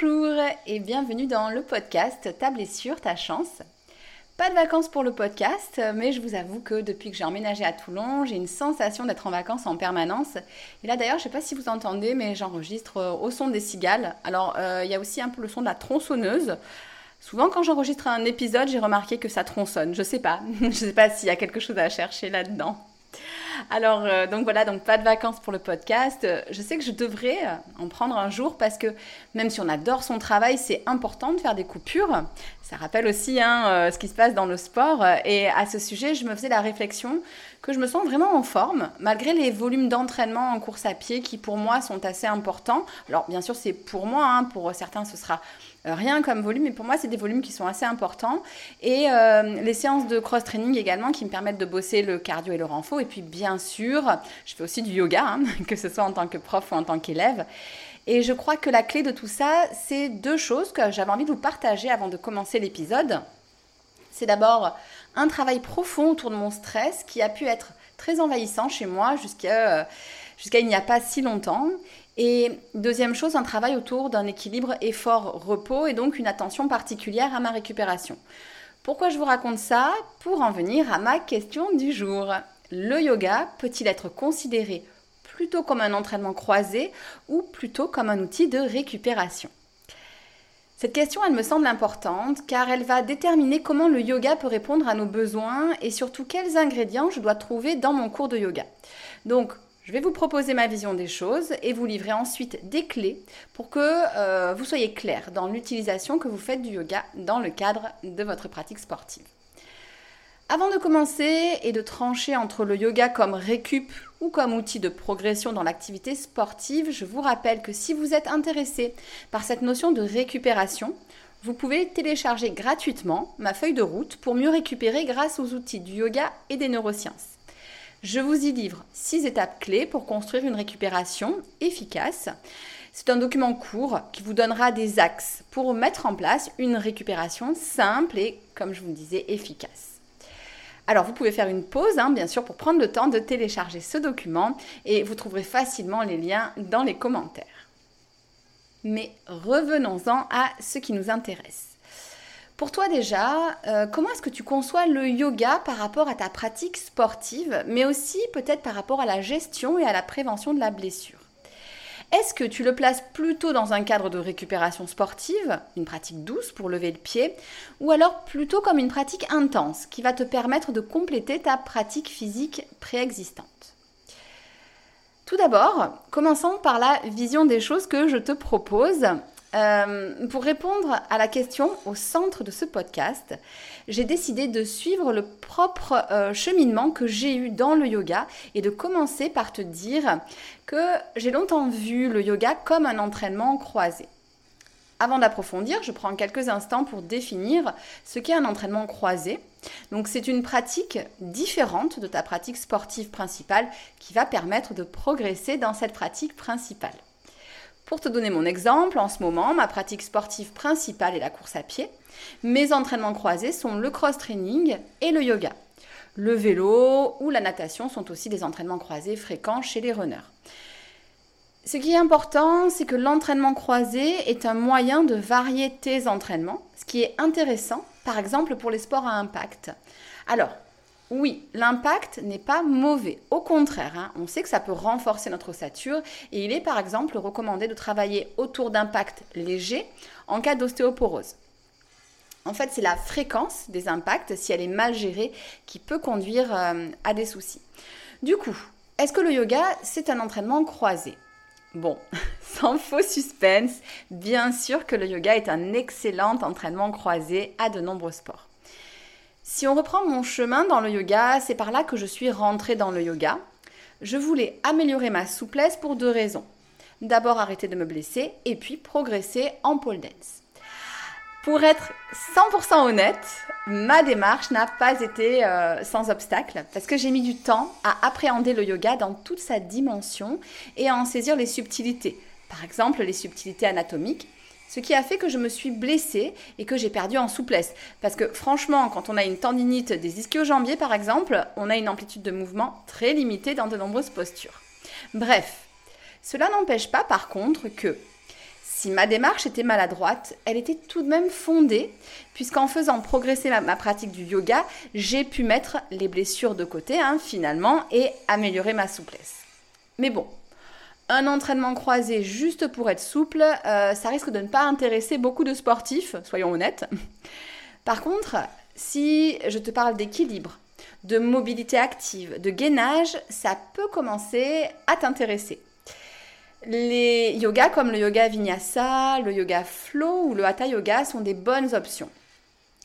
Bonjour et bienvenue dans le podcast Ta blessure, ta chance. Pas de vacances pour le podcast, mais je vous avoue que depuis que j'ai emménagé à Toulon, j'ai une sensation d'être en vacances en permanence. Et là d'ailleurs, je ne sais pas si vous entendez, mais j'enregistre euh, au son des cigales. Alors euh, il y a aussi un peu le son de la tronçonneuse. Souvent quand j'enregistre un épisode, j'ai remarqué que ça tronçonne. Je sais pas. je sais pas s'il y a quelque chose à chercher là-dedans. Alors, euh, donc voilà, donc pas de vacances pour le podcast. Je sais que je devrais en prendre un jour parce que même si on adore son travail, c'est important de faire des coupures. Ça rappelle aussi hein, euh, ce qui se passe dans le sport. Et à ce sujet, je me faisais la réflexion que je me sens vraiment en forme, malgré les volumes d'entraînement en course à pied qui pour moi sont assez importants. Alors bien sûr, c'est pour moi, hein, pour certains ce sera euh, rien comme volume, mais pour moi, c'est des volumes qui sont assez importants. Et euh, les séances de cross-training également qui me permettent de bosser le cardio et le renfort. Et puis, bien sûr, je fais aussi du yoga, hein, que ce soit en tant que prof ou en tant qu'élève. Et je crois que la clé de tout ça, c'est deux choses que j'avais envie de vous partager avant de commencer l'épisode. C'est d'abord un travail profond autour de mon stress qui a pu être très envahissant chez moi jusqu'à jusqu'à il n'y a pas si longtemps. Et deuxième chose, un travail autour d'un équilibre effort-repos et donc une attention particulière à ma récupération. Pourquoi je vous raconte ça? Pour en venir à ma question du jour. Le yoga peut-il être considéré plutôt comme un entraînement croisé ou plutôt comme un outil de récupération? Cette question, elle me semble importante car elle va déterminer comment le yoga peut répondre à nos besoins et surtout quels ingrédients je dois trouver dans mon cours de yoga. Donc, je vais vous proposer ma vision des choses et vous livrer ensuite des clés pour que euh, vous soyez clair dans l'utilisation que vous faites du yoga dans le cadre de votre pratique sportive. Avant de commencer et de trancher entre le yoga comme récup ou comme outil de progression dans l'activité sportive, je vous rappelle que si vous êtes intéressé par cette notion de récupération, vous pouvez télécharger gratuitement ma feuille de route pour mieux récupérer grâce aux outils du yoga et des neurosciences. Je vous y livre six étapes clés pour construire une récupération efficace. C'est un document court qui vous donnera des axes pour mettre en place une récupération simple et, comme je vous le disais, efficace. Alors vous pouvez faire une pause, hein, bien sûr, pour prendre le temps de télécharger ce document et vous trouverez facilement les liens dans les commentaires. Mais revenons-en à ce qui nous intéresse. Pour toi déjà, euh, comment est-ce que tu conçois le yoga par rapport à ta pratique sportive, mais aussi peut-être par rapport à la gestion et à la prévention de la blessure? Est-ce que tu le places plutôt dans un cadre de récupération sportive, une pratique douce pour lever le pied, ou alors plutôt comme une pratique intense qui va te permettre de compléter ta pratique physique préexistante? Tout d'abord, commençons par la vision des choses que je te propose euh, pour répondre à la question au centre de ce podcast, j'ai décidé de suivre le propre euh, cheminement que j'ai eu dans le yoga et de commencer par te dire que j'ai longtemps vu le yoga comme un entraînement croisé. Avant d'approfondir, je prends quelques instants pour définir ce qu'est un entraînement croisé. Donc c'est une pratique différente de ta pratique sportive principale qui va permettre de progresser dans cette pratique principale. Pour te donner mon exemple, en ce moment, ma pratique sportive principale est la course à pied. Mes entraînements croisés sont le cross-training et le yoga. Le vélo ou la natation sont aussi des entraînements croisés fréquents chez les runners. Ce qui est important, c'est que l'entraînement croisé est un moyen de varier tes entraînements, ce qui est intéressant, par exemple pour les sports à impact. Alors, oui, l'impact n'est pas mauvais. Au contraire, hein, on sait que ça peut renforcer notre ossature et il est par exemple recommandé de travailler autour d'impacts légers en cas d'ostéoporose. En fait, c'est la fréquence des impacts, si elle est mal gérée, qui peut conduire euh, à des soucis. Du coup, est-ce que le yoga, c'est un entraînement croisé? Bon, sans faux suspense, bien sûr que le yoga est un excellent entraînement croisé à de nombreux sports. Si on reprend mon chemin dans le yoga, c'est par là que je suis rentrée dans le yoga. Je voulais améliorer ma souplesse pour deux raisons. D'abord arrêter de me blesser et puis progresser en pole dance. Pour être 100% honnête, ma démarche n'a pas été euh, sans obstacle parce que j'ai mis du temps à appréhender le yoga dans toute sa dimension et à en saisir les subtilités. Par exemple, les subtilités anatomiques, ce qui a fait que je me suis blessée et que j'ai perdu en souplesse. Parce que franchement, quand on a une tendinite des ischio-jambiers par exemple, on a une amplitude de mouvement très limitée dans de nombreuses postures. Bref, cela n'empêche pas par contre que si ma démarche était maladroite, elle était tout de même fondée, puisqu'en faisant progresser ma, pratique du yoga, j'ai pu mettre les blessures de côté, hein, finalement, et améliorer ma souplesse. Mais bon, un entraînement croisé juste pour être souple, euh, ça risque de ne pas intéresser beaucoup de sportifs, soyons honnêtes. Par contre, si je te parle d'équilibre, de mobilité active, de gainage, ça peut commencer à t'intéresser. Les yogas comme le yoga vinyasa, le yoga flow ou le hatha yoga sont des bonnes options.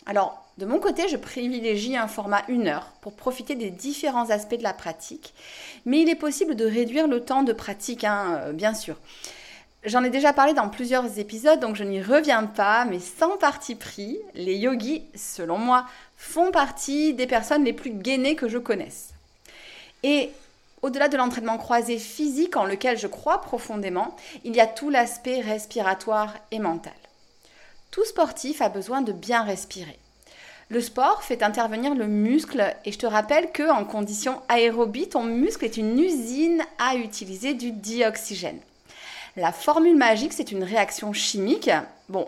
Alors, de mon côté, je privilégie un format 1 heure pour profiter des différents aspects de la pratique, mais il est possible de réduire le temps de pratique, hein, euh, bien sûr. J'en ai déjà parlé dans plusieurs épisodes, donc je n'y reviens pas, mais sans parti pris, les yogis, selon moi, font partie des personnes les plus gainées que je connaisse. Et au-delà de l'entraînement croisé physique en lequel je crois profondément, il y a tout l'aspect respiratoire et mental. Tout sportif a besoin de bien respirer. Le sport fait intervenir le muscle et je te rappelle que en condition aérobie, ton muscle est une usine à utiliser du dioxygène. La formule magique, c'est une réaction chimique. Bon,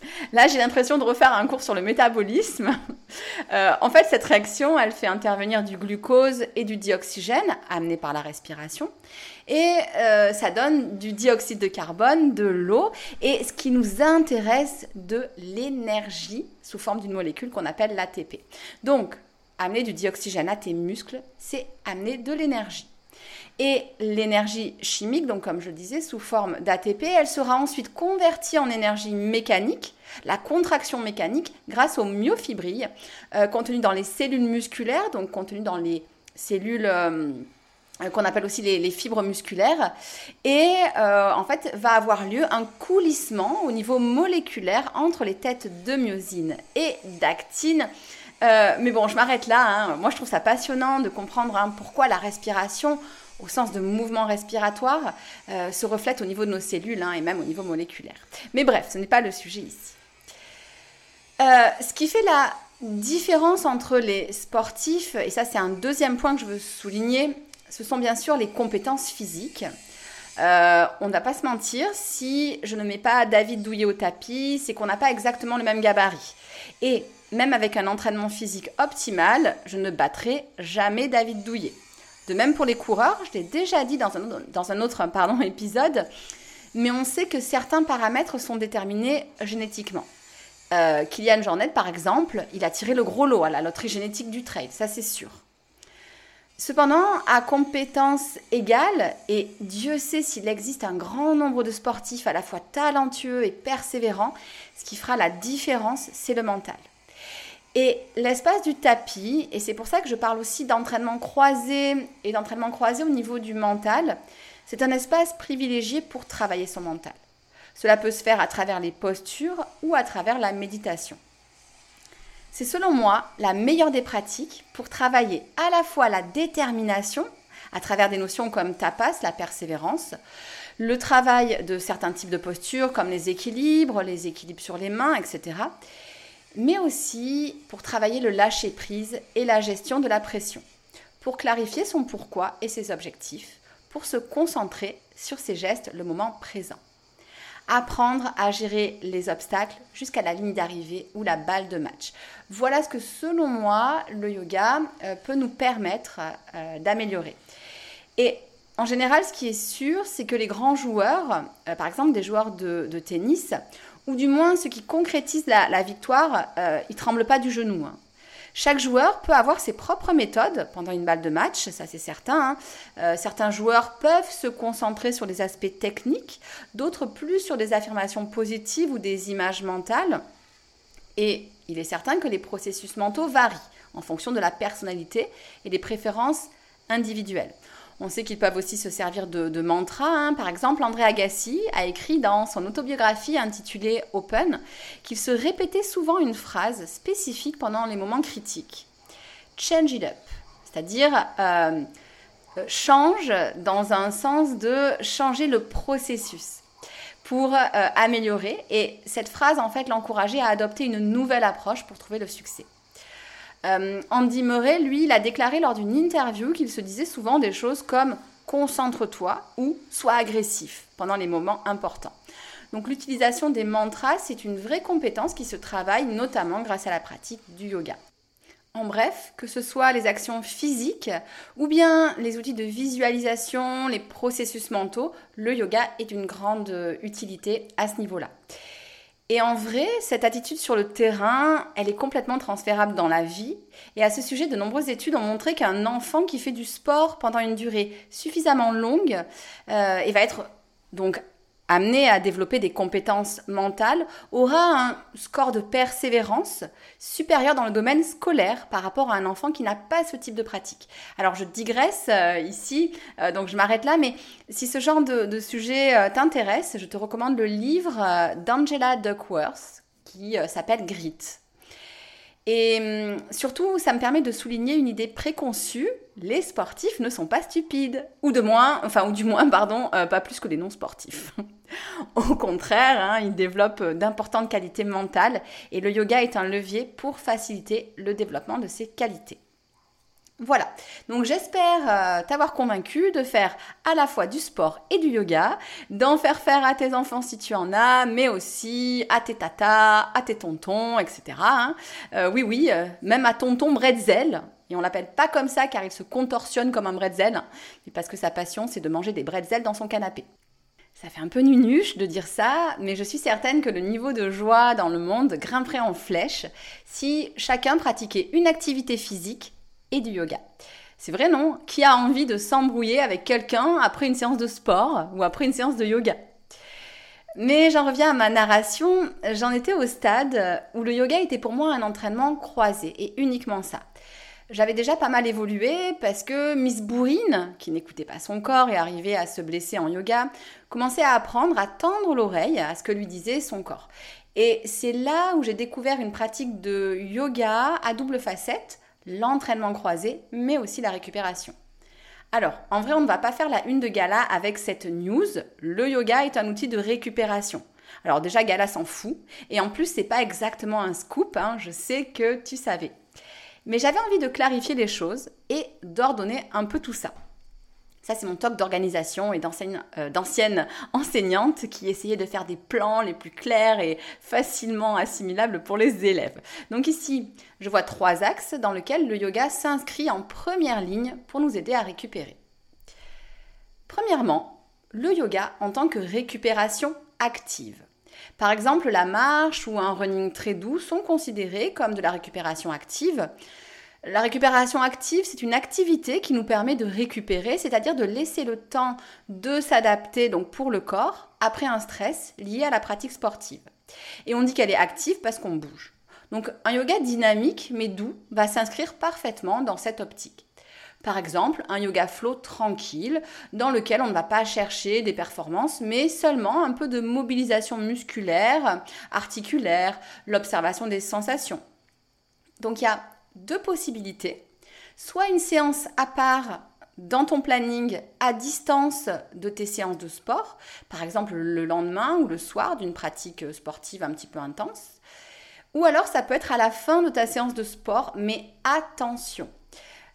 Là, j'ai l'impression de refaire un cours sur le métabolisme. Euh, en fait, cette réaction, elle fait intervenir du glucose et du dioxygène amené par la respiration. Et euh, ça donne du dioxyde de carbone, de l'eau, et ce qui nous intéresse, de l'énergie sous forme d'une molécule qu'on appelle l'ATP. Donc, amener du dioxygène à tes muscles, c'est amener de l'énergie. Et l'énergie chimique, donc comme je disais, sous forme d'ATP, elle sera ensuite convertie en énergie mécanique, la contraction mécanique, grâce aux myofibrilles, euh, contenues dans les cellules musculaires, donc contenues dans les cellules... Euh, qu'on appelle aussi les, fibres musculaires, et euh, en fait va avoir lieu un coulissement au niveau moléculaire entre les têtes de myosine et d'actine. mais bon, je m'arrête là. Hein. Moi, je trouve ça passionnant de comprendre hein, pourquoi la respiration au sens de mouvement respiratoire, euh, se reflète au niveau de nos cellules hein, et même au niveau moléculaire. Mais bref, ce n'est pas le sujet ici. Euh, ce qui fait la différence entre les sportifs, et ça c'est un deuxième point que je veux souligner, ce sont bien sûr les compétences physiques. Euh, on ne va pas se mentir, si je ne mets pas David Douillet au tapis, c'est qu'on n'a pas exactement le même gabarit. Et même avec un entraînement physique optimal, je ne battrai jamais David Douillet. De même pour les coureurs, je l'ai déjà dit dans un, autre épisode, mais on sait que certains paramètres sont déterminés génétiquement. Euh, Kylian Jornet, par exemple, il a tiré le gros lot à la loterie génétique du trail, ça c'est sûr. Cependant, à compétences égales, et Dieu sait s'il existe un grand nombre de sportifs à la fois talentueux et persévérants, ce qui fera la différence, c'est le mental. Et l'espace du tapis, et c'est pour ça que je parle aussi d'entraînement croisé et d'entraînement croisé au niveau du mental, c'est un espace privilégié pour travailler son mental. Cela peut se faire à travers les postures ou à travers la méditation. C'est selon moi la meilleure des pratiques pour travailler à la fois la détermination, à travers des notions comme tapas, la persévérance, le travail de certains types de postures comme les équilibres, les équilibres sur les mains, etc mais aussi pour travailler le lâcher-prise et la gestion de la pression, pour clarifier son pourquoi et ses objectifs, pour se concentrer sur ses gestes le moment présent. Apprendre à gérer les obstacles jusqu'à la ligne d'arrivée ou la balle de match. Voilà ce que selon moi le yoga euh, peut nous permettre euh, d'améliorer. Et en général, ce qui est sûr, c'est que les grands joueurs, euh, par exemple des joueurs de tennis, ou du moins ce qui concrétise la, victoire, euh, il tremble pas du genou. Hein. Chaque joueur peut avoir ses propres méthodes pendant une balle de match, ça c'est certain. Hein. Euh, certains joueurs peuvent se concentrer sur des aspects techniques, d'autres plus sur des affirmations positives ou des images mentales. Et il est certain que les processus mentaux varient en fonction de la personnalité et des préférences individuelles. On sait qu'ils peuvent aussi se servir de, mantras. Hein. Par exemple, André Agassi a écrit dans son autobiographie intitulée Open qu'il se répétait souvent une phrase spécifique pendant les moments critiques. Change it up, c'est-à-dire euh, change dans un sens de changer le processus pour euh, améliorer. Et cette phrase, en fait, l'encourageait à adopter une nouvelle approche pour trouver le succès. Euh, Andy Murray, lui, il a déclaré lors d'une interview qu'il se disait souvent des choses comme concentre-toi ou sois agressif pendant les moments importants. Donc l'utilisation des mantras, c'est une vraie compétence qui se travaille notamment grâce à la pratique du yoga. En bref, que ce soit les actions physiques ou bien les outils de visualisation, les processus mentaux, le yoga est d'une grande utilité à ce niveau-là. Et en vrai, cette attitude sur le terrain, elle est complètement transférable dans la vie. Et à ce sujet, de nombreuses études ont montré qu'un enfant qui fait du sport pendant une durée suffisamment longue euh, et va être donc amené à développer des compétences mentales, aura un score de persévérance supérieur dans le domaine scolaire par rapport à un enfant qui n'a pas ce type de pratique. Alors je digresse euh, ici, euh, donc je m'arrête là, mais si ce genre de, sujet euh, t'intéresse, je te recommande le livre d'Angela Duckworth qui s'appelle Grit. Et hum, surtout, ça me permet de souligner une idée préconçue les sportifs ne sont pas stupides, ou de moins, enfin ou du moins, pardon, euh, pas plus que les non-sportifs. Au contraire, hein, ils développent d'importantes qualités mentales et le yoga est un levier pour faciliter le développement de ces qualités. Voilà, donc j'espère euh, t'avoir convaincu de faire à la fois du sport et du yoga, d'en faire faire à tes enfants si tu en as, mais aussi à tes tatas, à tes tontons, etc. Hein. Euh, oui, oui, même à tonton Bretzel, et on l'appelle pas comme ça car il se contorsionne comme un bretzel, mais parce que sa passion c'est de manger des bretzels dans son canapé. Ça fait un peu nunuche de dire ça, mais je suis certaine que le niveau de joie dans le monde grimperait en flèche si chacun pratiquait une activité physique du yoga. C'est vrai, non? Qui a envie de s'embrouiller avec quelqu'un après une séance de sport ou après une séance de yoga? Mais j'en reviens à ma narration, j'en étais au stade où le yoga était pour moi un entraînement croisé et uniquement ça. J'avais déjà pas mal évolué parce que Miss Bourrine, qui n'écoutait pas son corps et arrivait à se blesser en yoga, commençait à apprendre à tendre l'oreille à ce que lui disait son corps. Et c'est là où j'ai découvert une pratique de yoga à double facette, l'entraînement croisé, mais aussi la récupération. Alors, en vrai, on ne va pas faire la une de Gala avec cette news. Le yoga est un outil de récupération. Alors déjà, Gala s'en fout. Et en plus, c'est pas exactement un scoop. Hein, je sais que tu savais. Mais j'avais envie de clarifier les choses et d'ordonner un peu tout ça. Ça, c'est mon talk d'organisation et euh, d'ancienne enseignante qui essayait de faire des plans les plus clairs et facilement assimilables pour les élèves. Donc ici, je vois trois axes dans lesquels le yoga s'inscrit en première ligne pour nous aider à récupérer. Premièrement, le yoga en tant que récupération active. Par exemple, la marche ou un running très doux sont considérés comme de la récupération active. La récupération active, c'est une activité qui nous permet de récupérer, c'est-à-dire de laisser le temps de s'adapter donc pour le corps après un stress lié à la pratique sportive. Et on dit qu'elle est active parce qu'on bouge. Donc un yoga dynamique mais doux va s'inscrire parfaitement dans cette optique. Par exemple, un yoga flow tranquille, dans lequel on ne va pas chercher des performances, mais seulement un peu de mobilisation musculaire, articulaire, l'observation des sensations. Donc il y a deux possibilités. Soit une séance à part dans ton planning à distance de tes séances de sport, par exemple le lendemain ou le soir d'une pratique sportive un petit peu intense. Ou alors ça peut être à la fin de ta séance de sport, mais attention,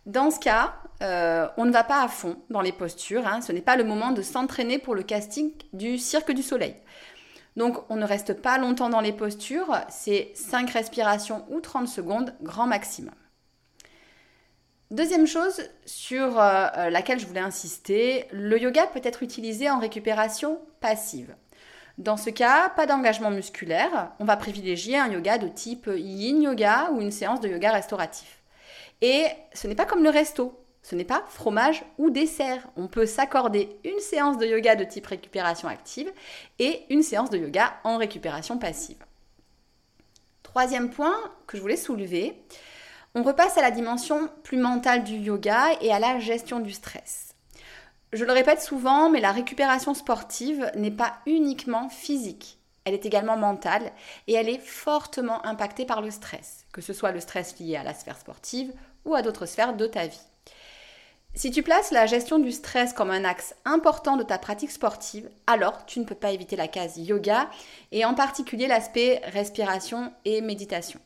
dans ce cas, euh, on ne va pas à fond dans les postures. Hein. Ce n'est pas le moment de s'entraîner pour le casting du Cirque du Soleil. Donc on ne reste pas longtemps dans les postures, c'est 5 respirations ou 30 secondes grand maximum. Deuxième chose sur euh, euh, laquelle je voulais insister, le yoga peut être utilisé en récupération passive. Dans ce cas, pas d'engagement musculaire, on va privilégier un yoga de type yin yoga ou une séance de yoga restauratif. Et ce n'est pas comme le resto, ce n'est pas fromage ou dessert. On peut s'accorder une séance de yoga de type récupération active et une séance de yoga en récupération passive. Troisième point que je voulais soulever, on repasse à la dimension plus mentale du yoga et à la gestion du stress. Je le répète souvent, mais la récupération sportive n'est pas uniquement physique. Elle est également mentale et elle est fortement impactée par le stress, que ce soit le stress lié à la sphère sportive ou à d'autres sphères de ta vie. Si tu places la gestion du stress comme un axe important de ta pratique sportive, alors tu ne peux pas éviter la case yoga et en particulier l'aspect respiration et méditation.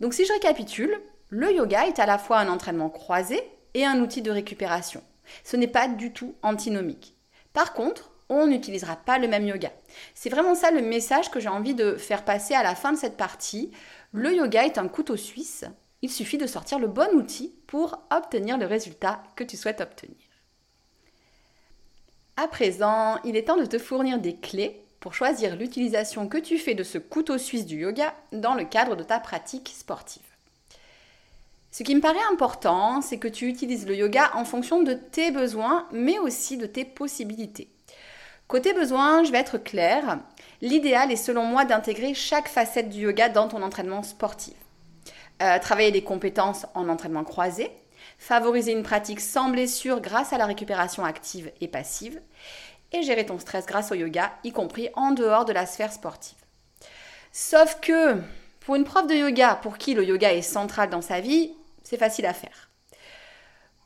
Donc si je récapitule, le yoga est à la fois un entraînement croisé et un outil de récupération. Ce n'est pas du tout antinomique. Par contre, on n'utilisera pas le même yoga. C'est vraiment ça le message que j'ai envie de faire passer à la fin de cette partie. Le yoga est un couteau suisse il suffit de sortir le bon outil pour obtenir le résultat que tu souhaites obtenir. À présent, il est temps de te fournir des clés pour choisir l'utilisation que tu fais de ce couteau suisse du yoga dans le cadre de ta pratique sportive. Ce qui me paraît important, c'est que tu utilises le yoga en fonction de tes besoins, mais aussi de tes possibilités. Côté besoins, je vais être claire. L'idéal est selon moi d'intégrer chaque facette du yoga dans ton entraînement sportif. Euh, travailler des compétences en entraînement croisé, favoriser une pratique sans blessure grâce à la récupération active et passive, et gérer ton stress grâce au yoga, y compris en dehors de la sphère sportive. Sauf que pour une prof de yoga pour qui le yoga est central dans sa vie, c'est facile à faire.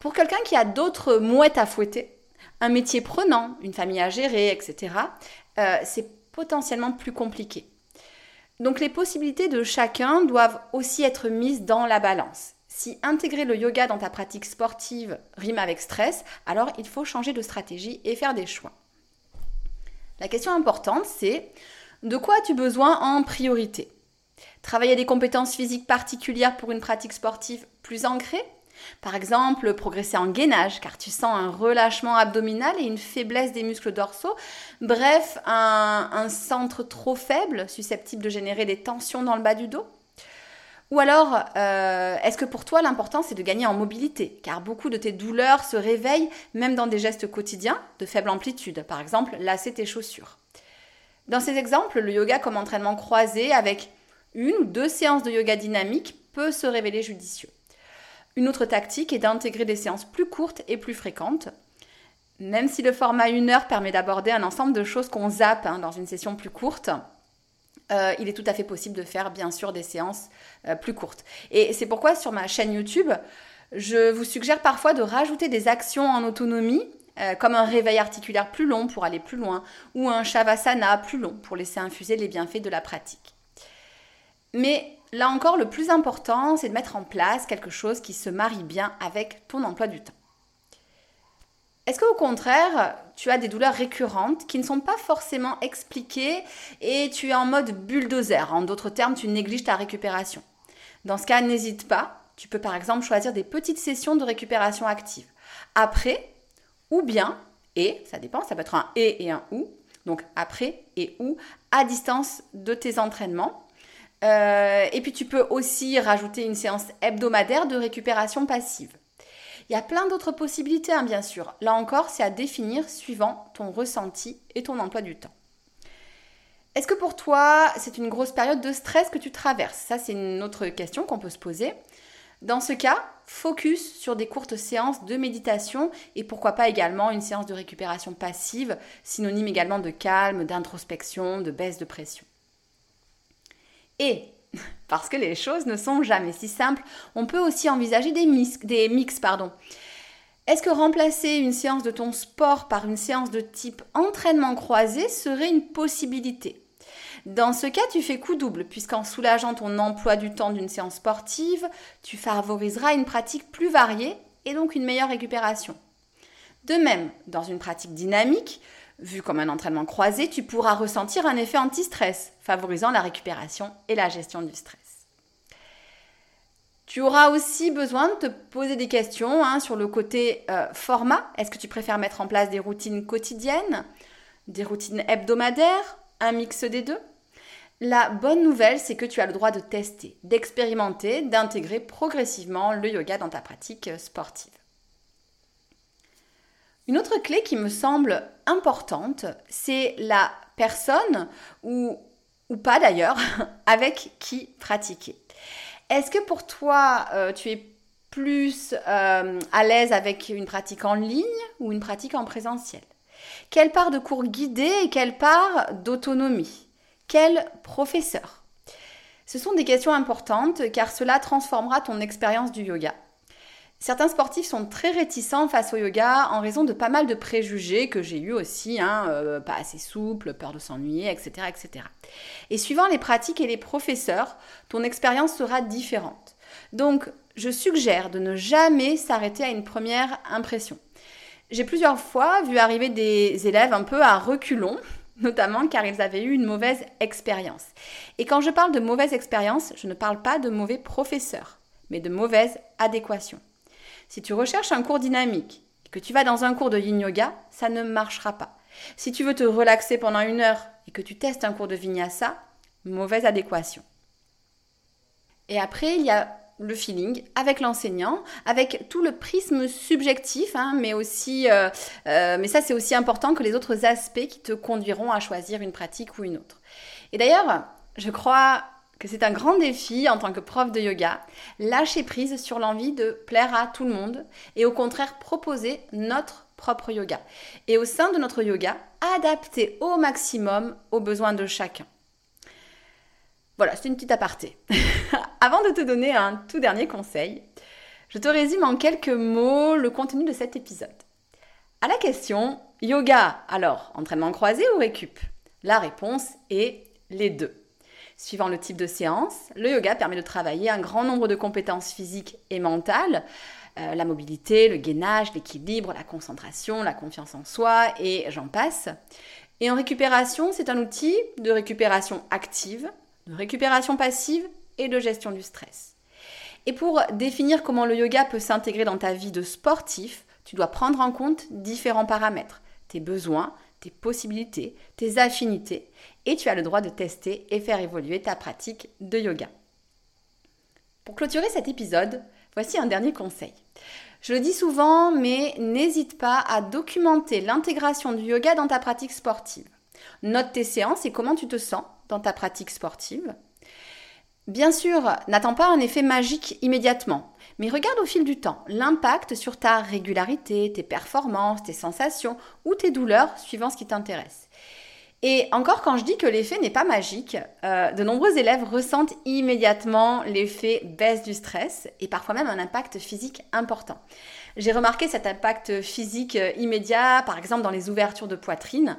Pour quelqu'un qui a d'autres mouettes à fouetter, un métier prenant, une famille à gérer, etc., euh, c'est potentiellement plus compliqué. Donc les possibilités de chacun doivent aussi être mises dans la balance. Si intégrer le yoga dans ta pratique sportive rime avec stress, alors il faut changer de stratégie et faire des choix. La question importante, c'est de quoi as-tu besoin en priorité? Travailler des compétences physiques particulières pour une pratique sportive plus ancrée? Par exemple, progresser en gainage, car tu sens un relâchement abdominal et une faiblesse des muscles dorsaux. Bref, un, centre trop faible, susceptible de générer des tensions dans le bas du dos. Ou alors, euh, est-ce que pour toi l'important c'est de gagner en mobilité? Car beaucoup de tes douleurs se réveillent même dans des gestes quotidiens de faible amplitude, par exemple lasser tes chaussures. Dans ces exemples, le yoga comme entraînement croisé avec une ou deux séances de yoga dynamique peut se révéler judicieux. Une autre tactique est d'intégrer des séances plus courtes et plus fréquentes. Même si le format 1 heure permet d'aborder un ensemble de choses qu'on zappe hein, dans une session plus courte, euh, il est tout à fait possible de faire bien sûr des séances euh, plus courtes. Et c'est pourquoi sur ma chaîne YouTube, je vous suggère parfois de rajouter des actions en autonomie, euh, comme un réveil articulaire plus long pour aller plus loin, ou un shavasana plus long pour laisser infuser les bienfaits de la pratique. Mais Là encore, le plus important, c'est de mettre en place quelque chose qui se marie bien avec ton emploi du temps. Est-ce qu'au contraire, tu as des douleurs récurrentes qui ne sont pas forcément expliquées et tu es en mode bulldozer? En d'autres termes, tu négliges ta récupération. Dans ce cas, n'hésite pas. Tu peux par exemple choisir des petites sessions de récupération active. Après, ou bien, et, ça dépend, ça peut être un et et un ou, donc après et ou, à distance de tes entraînements euh, et puis tu peux aussi rajouter une séance hebdomadaire de récupération passive. Il y a plein d'autres possibilités, hein, bien sûr. Là encore, c'est à définir suivant ton ressenti et ton emploi du temps. Est-ce que pour toi, c'est une grosse période de stress que tu traverses? Ça, c'est une autre question qu'on peut se poser. Dans ce cas, focus sur des courtes séances de méditation et pourquoi pas également une séance de récupération passive, synonyme également de calme, d'introspection, de baisse de pression. Et parce que les choses ne sont jamais si simples, on peut aussi envisager des mix. Des mix pardon. Est-ce que remplacer une séance de ton sport par une séance de type entraînement croisé serait une possibilité? Dans ce cas, tu fais coup double, puisqu'en soulageant ton emploi du temps d'une séance sportive, tu favoriseras une pratique plus variée et donc une meilleure récupération. De même, dans une pratique dynamique, Vu comme un entraînement croisé, tu pourras ressentir un effet anti-stress, favorisant la récupération et la gestion du stress. Tu auras aussi besoin de te poser des questions hein, sur le côté euh, format. Est-ce que tu préfères mettre en place des routines quotidiennes Des routines hebdomadaires Un mix des deux? La bonne nouvelle, c'est que tu as le droit de tester, d'expérimenter, d'intégrer progressivement le yoga dans ta pratique sportive. Une autre clé qui me semble importante, c'est la personne ou, ou pas d'ailleurs avec qui pratiquer. Est-ce que pour toi, euh, tu es plus euh, à l'aise avec une pratique en ligne ou une pratique en présentiel? Quelle part de cours guidés et quelle part d'autonomie? Quel professeur? Ce sont des questions importantes car cela transformera ton expérience du yoga. Certains sportifs sont très réticents face au yoga en raison de pas mal de préjugés que j'ai eu aussi, hein, euh, pas assez souple, peur de s'ennuyer, etc., etc. Et suivant les pratiques et les professeurs, ton expérience sera différente. Donc, je suggère de ne jamais s'arrêter à une première impression. J'ai plusieurs fois vu arriver des élèves un peu à reculons, notamment car ils avaient eu une mauvaise expérience. Et quand je parle de mauvaise expérience, je ne parle pas de mauvais professeurs, mais de mauvaise adéquation. Si tu recherches un cours dynamique et que tu vas dans un cours de yin yoga, ça ne marchera pas. Si tu veux te relaxer pendant une heure et que tu testes un cours de vinyasa, mauvaise adéquation. Et après, il y a le feeling avec l'enseignant, avec tout le prisme subjectif, hein, mais aussi, euh, euh, mais ça c'est aussi important que les autres aspects qui te conduiront à choisir une pratique ou une autre. Et d'ailleurs, je crois que c'est un grand défi en tant que prof de yoga, lâcher prise sur l'envie de plaire à tout le monde et au contraire proposer notre propre yoga. Et au sein de notre yoga, adapter au maximum aux besoins de chacun. Voilà, c'est une petite aparté. Avant de te donner un tout dernier conseil, je te résume en quelques mots le contenu de cet épisode. À la question yoga, alors entraînement croisé ou récup? La réponse est les deux. Suivant le type de séance, le yoga permet de travailler un grand nombre de compétences physiques et mentales, euh, la mobilité, le gainage, l'équilibre, la concentration, la confiance en soi et j'en passe. Et en récupération, c'est un outil de récupération active, de récupération passive et de gestion du stress. Et pour définir comment le yoga peut s'intégrer dans ta vie de sportif, tu dois prendre en compte différents paramètres, tes besoins, tes possibilités, tes affinités, et tu as le droit de tester et faire évoluer ta pratique de yoga. Pour clôturer cet épisode, voici un dernier conseil. Je le dis souvent, mais n'hésite pas à documenter l'intégration du yoga dans ta pratique sportive. Note tes séances et comment tu te sens dans ta pratique sportive. Bien sûr, n'attends pas un effet magique immédiatement. Mais regarde au fil du temps l'impact sur ta régularité, tes performances, tes sensations ou tes douleurs suivant ce qui t'intéresse. Et encore quand je dis que l'effet n'est pas magique, euh, de nombreux élèves ressentent immédiatement l'effet baisse du stress et parfois même un impact physique important. J'ai remarqué cet impact physique immédiat, par exemple dans les ouvertures de poitrine.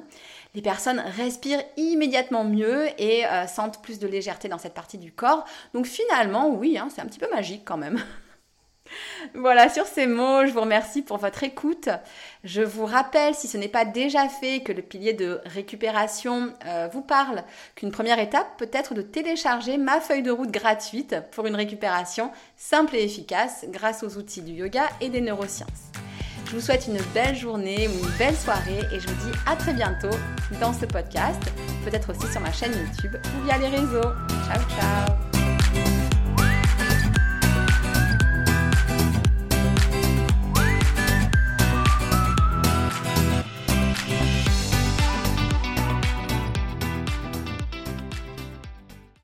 Les personnes respirent immédiatement mieux et euh, sentent plus de légèreté dans cette partie du corps. Donc finalement, oui, hein, c'est un petit peu magique quand même. Voilà, sur ces mots, je vous remercie pour votre écoute. Je vous rappelle, si ce n'est pas déjà fait, que le pilier de récupération euh, vous parle, qu'une première étape peut être de télécharger ma feuille de route gratuite pour une récupération simple et efficace grâce aux outils du yoga et des neurosciences. Je vous souhaite une belle journée ou une belle soirée et je vous dis à très bientôt dans ce podcast, peut-être aussi sur ma chaîne YouTube ou via les réseaux. Ciao ciao